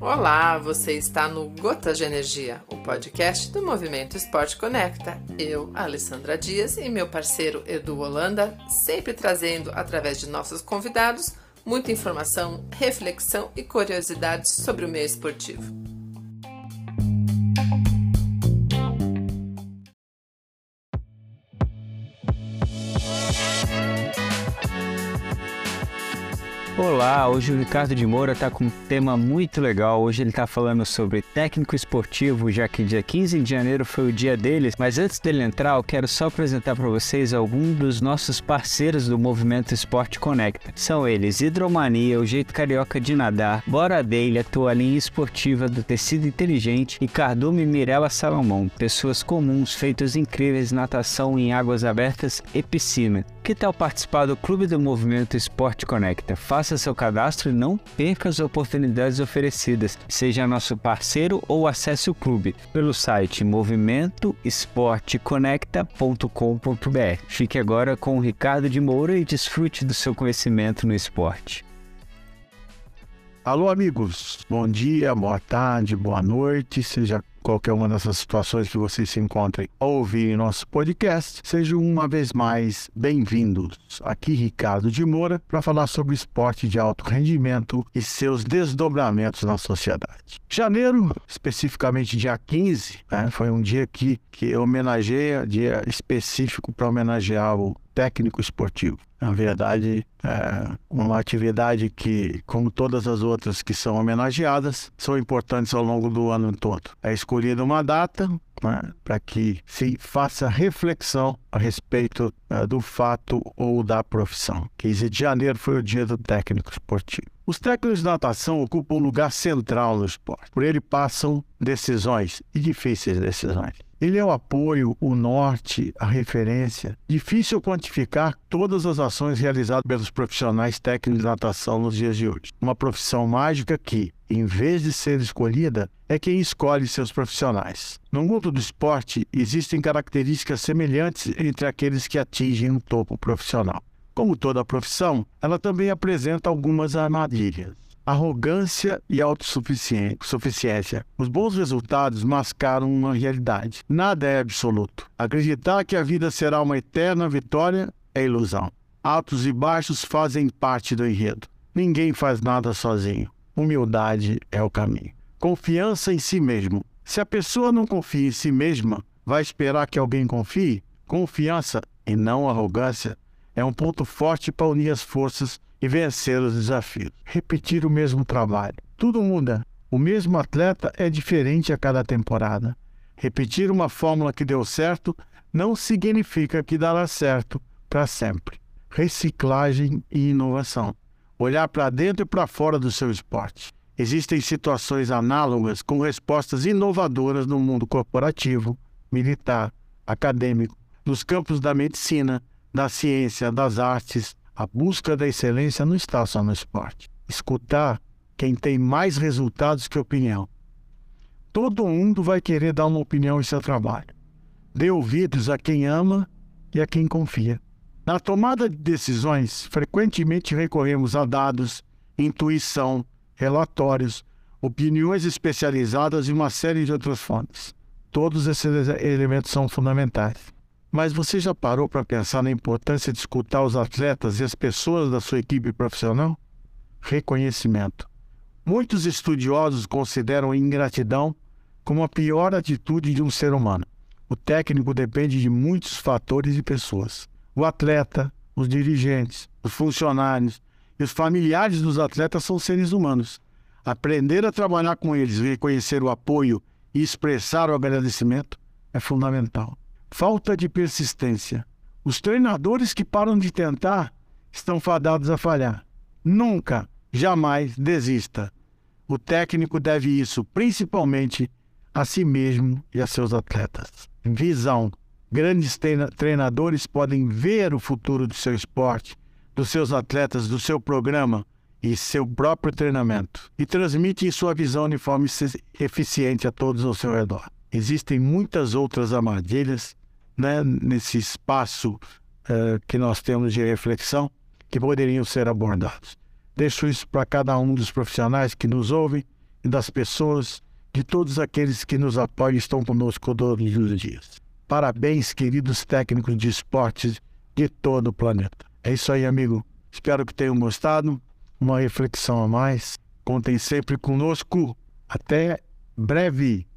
Olá, você está no Gotas de Energia, o podcast do Movimento Esporte Conecta. Eu, Alessandra Dias e meu parceiro Edu Holanda, sempre trazendo, através de nossos convidados, muita informação, reflexão e curiosidades sobre o meio esportivo. Hoje o Ricardo de Moura está com um tema muito legal. Hoje ele está falando sobre técnico esportivo, já que dia 15 de janeiro foi o dia deles. Mas antes dele entrar, eu quero só apresentar para vocês alguns dos nossos parceiros do Movimento Esporte Conecta. São eles Hidromania, o jeito carioca de nadar, Bora Daily, a toalhinha esportiva do tecido inteligente e Cardume Mirella Salomão, pessoas comuns feitas incríveis natação em águas abertas e piscina. Que tal participar do Clube do Movimento Esporte Conecta? Faça seu cadastro e não perca as oportunidades oferecidas. Seja nosso parceiro ou acesse o clube pelo site movimentoesporteconecta.com.br. Fique agora com o Ricardo de Moura e desfrute do seu conhecimento no esporte. Alô, amigos. Bom dia, boa tarde, boa noite. Seja qualquer uma dessas situações que vocês se encontrem a ouvir nosso podcast, sejam uma vez mais bem-vindos. Aqui Ricardo de Moura para falar sobre esporte de alto rendimento e seus desdobramentos na sociedade. Janeiro, especificamente dia 15, né, foi um dia que, que homenageia, dia específico para homenagear o técnico esportivo. Na verdade, é uma atividade que, como todas as outras que são homenageadas, são importantes ao longo do ano todo. É escolhida uma data né, para que se faça reflexão a respeito é, do fato ou da profissão. 15 de janeiro foi o dia do técnico esportivo. Os técnicos de natação ocupam um lugar central no esporte. Por ele passam decisões e difíceis decisões. Ele é o apoio, o norte, a referência. Difícil quantificar todas as ações realizadas pelos profissionais técnicos de natação nos dias de hoje. Uma profissão mágica que, em vez de ser escolhida, é quem escolhe seus profissionais. No mundo do esporte, existem características semelhantes entre aqueles que atingem um topo profissional. Como toda profissão, ela também apresenta algumas armadilhas arrogância e autossuficiência. Os bons resultados mascaram uma realidade. Nada é absoluto. Acreditar que a vida será uma eterna vitória é ilusão. Altos e baixos fazem parte do enredo. Ninguém faz nada sozinho. Humildade é o caminho. Confiança em si mesmo. Se a pessoa não confia em si mesma, vai esperar que alguém confie? Confiança e não arrogância é um ponto forte para unir as forças e vencer os desafios. Repetir o mesmo trabalho. Tudo muda. O mesmo atleta é diferente a cada temporada. Repetir uma fórmula que deu certo não significa que dará certo para sempre. Reciclagem e inovação. Olhar para dentro e para fora do seu esporte. Existem situações análogas com respostas inovadoras no mundo corporativo, militar, acadêmico, nos campos da medicina, da ciência, das artes, a busca da excelência não está só no esporte. Escutar quem tem mais resultados que opinião. Todo mundo vai querer dar uma opinião em seu trabalho. Dê ouvidos a quem ama e a quem confia. Na tomada de decisões, frequentemente recorremos a dados, intuição, relatórios, opiniões especializadas e uma série de outras fontes. Todos esses elementos são fundamentais. Mas você já parou para pensar na importância de escutar os atletas e as pessoas da sua equipe profissional? Reconhecimento. Muitos estudiosos consideram ingratidão como a pior atitude de um ser humano. O técnico depende de muitos fatores e pessoas. O atleta, os dirigentes, os funcionários e os familiares dos atletas são seres humanos. Aprender a trabalhar com eles, reconhecer o apoio e expressar o agradecimento é fundamental. Falta de persistência. Os treinadores que param de tentar estão fadados a falhar. Nunca, jamais desista. O técnico deve isso principalmente a si mesmo e a seus atletas. Visão. Grandes treinadores podem ver o futuro do seu esporte, dos seus atletas, do seu programa e seu próprio treinamento e transmitem sua visão de forma eficiente a todos ao seu redor. Existem muitas outras armadilhas né, nesse espaço uh, que nós temos de reflexão que poderiam ser abordados. Deixo isso para cada um dos profissionais que nos ouvem e das pessoas, de todos aqueles que nos apoiam e estão conosco todos os dias. Parabéns, queridos técnicos de esportes de todo o planeta. É isso aí, amigo. Espero que tenham gostado. Uma reflexão a mais. Contem sempre conosco. Até breve.